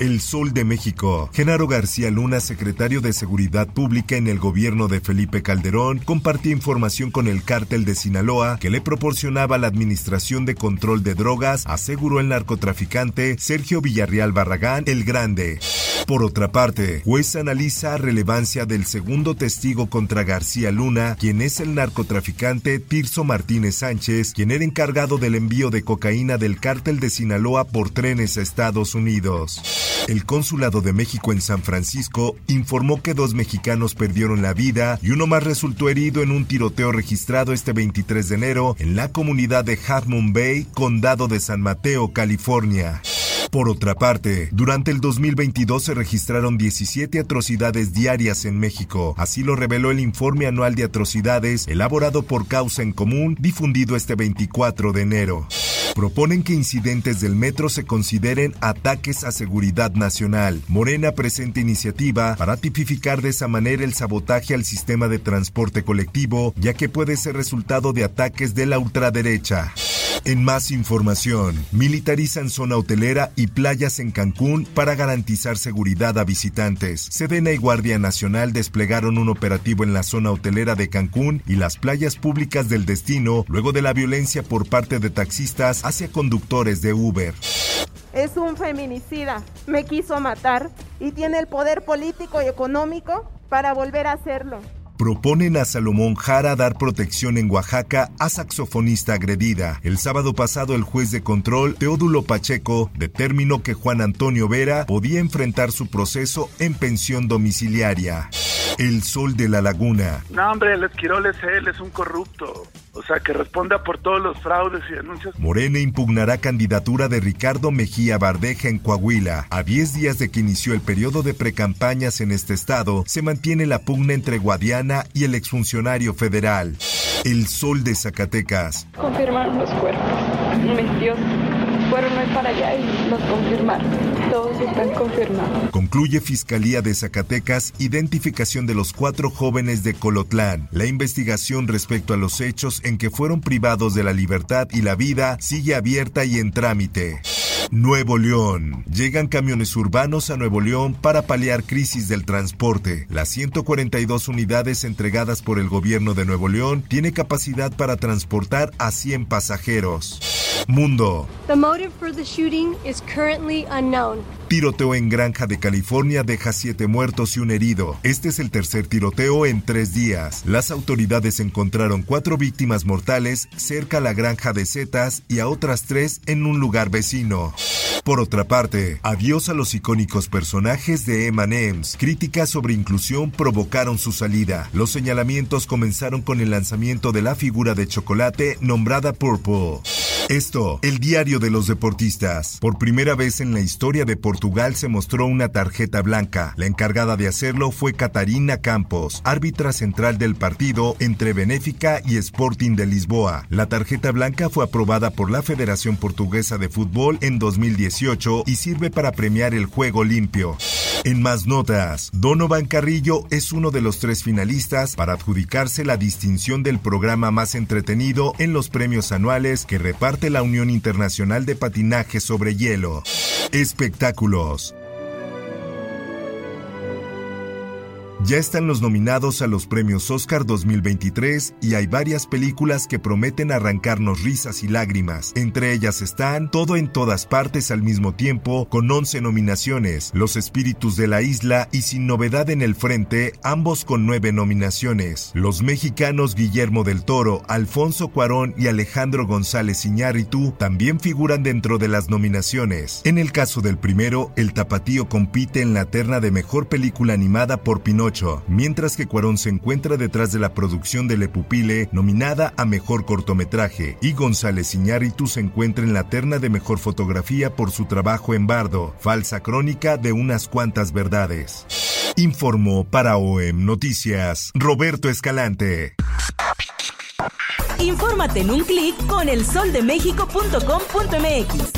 El Sol de México. Genaro García Luna, secretario de Seguridad Pública en el gobierno de Felipe Calderón, compartió información con el cártel de Sinaloa que le proporcionaba la Administración de Control de Drogas, aseguró el narcotraficante Sergio Villarreal Barragán el Grande. Por otra parte, juez analiza relevancia del segundo testigo contra García Luna, quien es el narcotraficante Tirso Martínez Sánchez, quien era encargado del envío de cocaína del cártel de Sinaloa por trenes a Estados Unidos. El Consulado de México en San Francisco informó que dos mexicanos perdieron la vida y uno más resultó herido en un tiroteo registrado este 23 de enero en la comunidad de Half Bay, condado de San Mateo, California. Por otra parte, durante el 2022 se registraron 17 atrocidades diarias en México. Así lo reveló el informe anual de atrocidades elaborado por Causa en Común, difundido este 24 de enero. Proponen que incidentes del metro se consideren ataques a seguridad nacional. Morena presenta iniciativa para tipificar de esa manera el sabotaje al sistema de transporte colectivo, ya que puede ser resultado de ataques de la ultraderecha. En más información, militarizan zona hotelera y playas en Cancún para garantizar seguridad a visitantes. Sedena y Guardia Nacional desplegaron un operativo en la zona hotelera de Cancún y las playas públicas del destino luego de la violencia por parte de taxistas hacia conductores de Uber. Es un feminicida, me quiso matar y tiene el poder político y económico para volver a hacerlo proponen a Salomón Jara dar protección en Oaxaca a saxofonista agredida. El sábado pasado el juez de control, Teodulo Pacheco, determinó que Juan Antonio Vera podía enfrentar su proceso en pensión domiciliaria. El sol de la laguna. No, hombre, el Esquirol es él, es un corrupto. O sea, que responda por todos los fraudes y denuncias. Morena impugnará candidatura de Ricardo Mejía Bardeja en Coahuila. A 10 días de que inició el periodo de precampañas en este estado, se mantiene la pugna entre Guadiana y el exfuncionario federal. El sol de Zacatecas. Confirmaron los cuerpos. Dios fueron hoy para allá y los confirmaron. Todos están confirmados. Concluye Fiscalía de Zacatecas identificación de los cuatro jóvenes de Colotlán. La investigación respecto a los hechos en que fueron privados de la libertad y la vida sigue abierta y en trámite. Nuevo León. Llegan camiones urbanos a Nuevo León para paliar crisis del transporte. Las 142 unidades entregadas por el gobierno de Nuevo León tiene capacidad para transportar a 100 pasajeros. Mundo. The motive for the shooting is currently unknown. Tiroteo en Granja de California deja siete muertos y un herido. Este es el tercer tiroteo en tres días. Las autoridades encontraron cuatro víctimas mortales cerca a la Granja de Zetas y a otras tres en un lugar vecino. Por otra parte, adiós a los icónicos personajes de M&M's. Críticas sobre inclusión provocaron su salida. Los señalamientos comenzaron con el lanzamiento de la figura de chocolate nombrada Purple. Esto, el diario de los deportistas. Por primera vez en la historia de Portugal se mostró una tarjeta blanca. La encargada de hacerlo fue Catarina Campos, árbitra central del partido entre Benéfica y Sporting de Lisboa. La tarjeta blanca fue aprobada por la Federación Portuguesa de Fútbol en 2018 y sirve para premiar el juego limpio. En más notas, Donovan Carrillo es uno de los tres finalistas para adjudicarse la distinción del programa más entretenido en los premios anuales que reparte la Unión Internacional de Patinaje sobre Hielo. Espectáculos. Ya están los nominados a los premios Oscar 2023 y hay varias películas que prometen arrancarnos risas y lágrimas. Entre ellas están Todo en todas partes al mismo tiempo, con 11 nominaciones, Los Espíritus de la Isla y Sin Novedad en el Frente, ambos con 9 nominaciones. Los mexicanos Guillermo del Toro, Alfonso Cuarón y Alejandro González Iñárritu también figuran dentro de las nominaciones. En el caso del primero, el tapatío compite en la terna de mejor película animada por Pinochet mientras que Cuarón se encuentra detrás de la producción de Le Pupile, nominada a Mejor Cortometraje, y González Iñárritu se encuentra en la terna de Mejor Fotografía por su trabajo en Bardo, falsa crónica de unas cuantas verdades. Informó para OEM Noticias Roberto Escalante. Infórmate en un clic con elsoldemexico.com.mx.